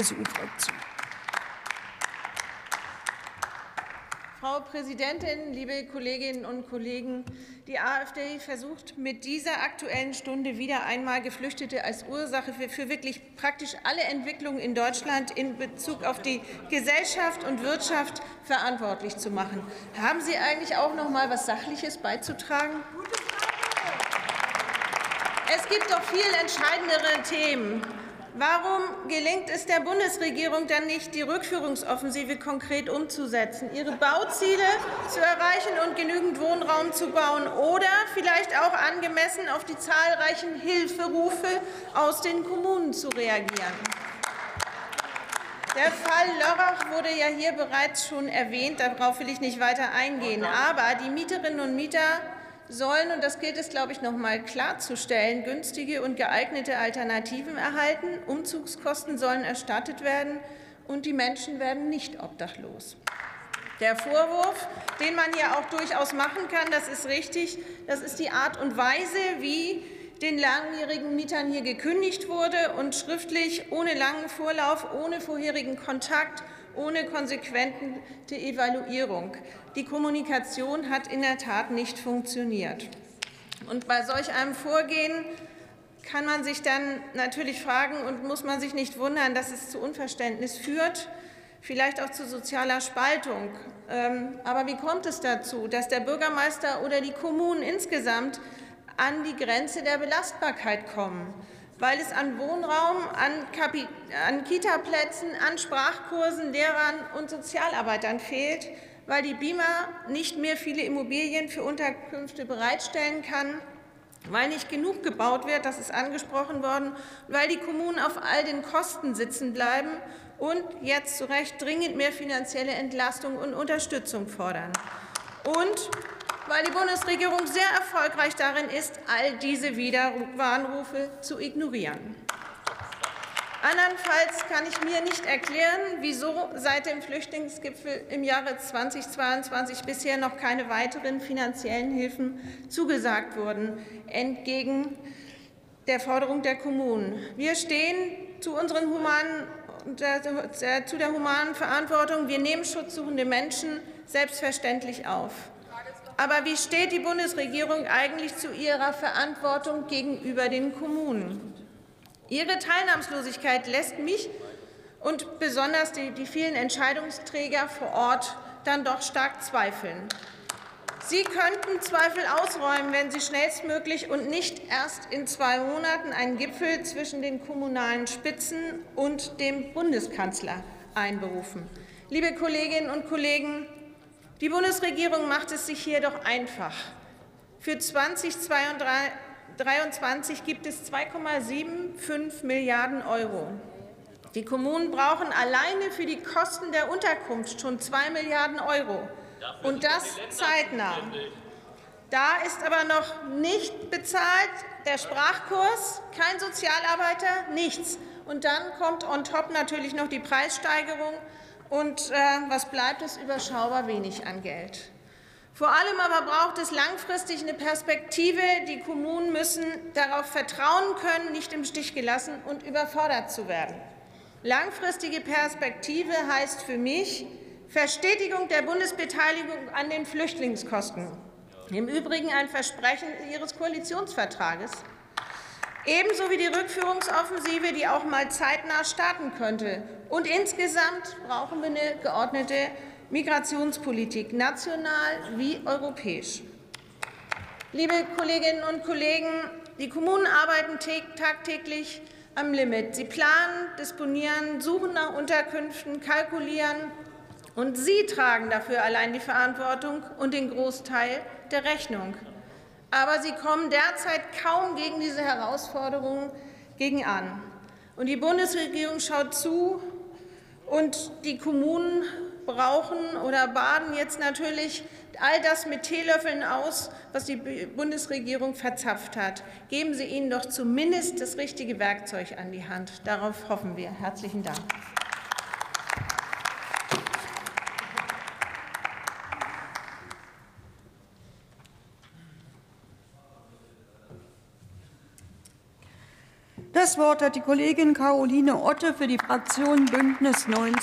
CSU-Fraktion. Frau Präsidentin, liebe Kolleginnen und Kollegen! Die AfD versucht mit dieser Aktuellen Stunde wieder einmal Geflüchtete als Ursache für, für wirklich praktisch alle Entwicklungen in Deutschland in Bezug auf die Gesellschaft und Wirtschaft verantwortlich zu machen. Haben Sie eigentlich auch noch mal was Sachliches beizutragen? Es gibt doch viel entscheidendere Themen. Warum gelingt es der Bundesregierung dann nicht, die Rückführungsoffensive konkret umzusetzen, ihre Bauziele zu erreichen und genügend Wohnraum zu bauen oder vielleicht auch angemessen auf die zahlreichen Hilferufe aus den Kommunen zu reagieren? Der Fall Lörrach wurde ja hier bereits schon erwähnt. Darauf will ich nicht weiter eingehen. Aber die Mieterinnen und Mieter sollen, und das gilt es, glaube ich, noch einmal klarzustellen, günstige und geeignete Alternativen erhalten. Umzugskosten sollen erstattet werden, und die Menschen werden nicht obdachlos. Der Vorwurf, den man ja auch durchaus machen kann, das ist richtig, das ist die Art und Weise, wie den langjährigen Mietern hier gekündigt wurde und schriftlich ohne langen Vorlauf, ohne vorherigen Kontakt ohne konsequente Evaluierung. Die Kommunikation hat in der Tat nicht funktioniert. Und bei solch einem Vorgehen kann man sich dann natürlich fragen und muss man sich nicht wundern, dass es zu Unverständnis führt, vielleicht auch zu sozialer Spaltung. Ähm, aber wie kommt es dazu, dass der Bürgermeister oder die Kommunen insgesamt an die Grenze der Belastbarkeit kommen? Weil es an Wohnraum, an, an Kitaplätzen, an Sprachkursen, Lehrern und Sozialarbeitern fehlt, weil die BIMA nicht mehr viele Immobilien für Unterkünfte bereitstellen kann, weil nicht genug gebaut wird, das ist angesprochen worden, weil die Kommunen auf all den Kosten sitzen bleiben und jetzt zu Recht dringend mehr finanzielle Entlastung und Unterstützung fordern. Und weil die Bundesregierung sehr erfolgreich darin ist, all diese Widerwarnrufe zu ignorieren. Andernfalls kann ich mir nicht erklären, wieso seit dem Flüchtlingsgipfel im Jahre 2022 bisher noch keine weiteren finanziellen Hilfen zugesagt wurden, entgegen der Forderung der Kommunen. Wir stehen zu, unseren humanen, zu der humanen Verantwortung. Wir nehmen schutzsuchende Menschen selbstverständlich auf. Aber wie steht die Bundesregierung eigentlich zu ihrer Verantwortung gegenüber den Kommunen? Ihre Teilnahmslosigkeit lässt mich und besonders die, die vielen Entscheidungsträger vor Ort dann doch stark zweifeln. Sie könnten Zweifel ausräumen, wenn Sie schnellstmöglich und nicht erst in zwei Monaten einen Gipfel zwischen den kommunalen Spitzen und dem Bundeskanzler einberufen. Liebe Kolleginnen und Kollegen, die Bundesregierung macht es sich hier doch einfach. Für 2023 gibt es 2,75 Milliarden Euro. Die Kommunen brauchen alleine für die Kosten der Unterkunft schon 2 Milliarden Euro, und das zeitnah. Da ist aber noch nicht bezahlt der Sprachkurs, kein Sozialarbeiter, nichts. Und dann kommt on top natürlich noch die Preissteigerung und äh, was bleibt es? Überschaubar wenig an Geld. Vor allem aber braucht es langfristig eine Perspektive. Die Kommunen müssen darauf vertrauen können, nicht im Stich gelassen und überfordert zu werden. Langfristige Perspektive heißt für mich Verstetigung der Bundesbeteiligung an den Flüchtlingskosten. Im Übrigen ein Versprechen Ihres Koalitionsvertrages. Ebenso wie die Rückführungsoffensive, die auch mal zeitnah starten könnte. Und insgesamt brauchen wir eine geordnete Migrationspolitik, national wie europäisch. Liebe Kolleginnen und Kollegen, die Kommunen arbeiten tagtäglich am Limit. Sie planen, disponieren, suchen nach Unterkünften, kalkulieren, und Sie tragen dafür allein die Verantwortung und den Großteil der Rechnung. Aber sie kommen derzeit kaum gegen diese Herausforderungen gegen an. Und die Bundesregierung schaut zu, und die Kommunen brauchen oder baden jetzt natürlich all das mit Teelöffeln aus, was die Bundesregierung verzapft hat. Geben Sie ihnen doch zumindest das richtige Werkzeug an die Hand. Darauf hoffen wir. Herzlichen Dank. Das Wort hat die Kollegin Caroline Otte für die Fraktion Bündnis 90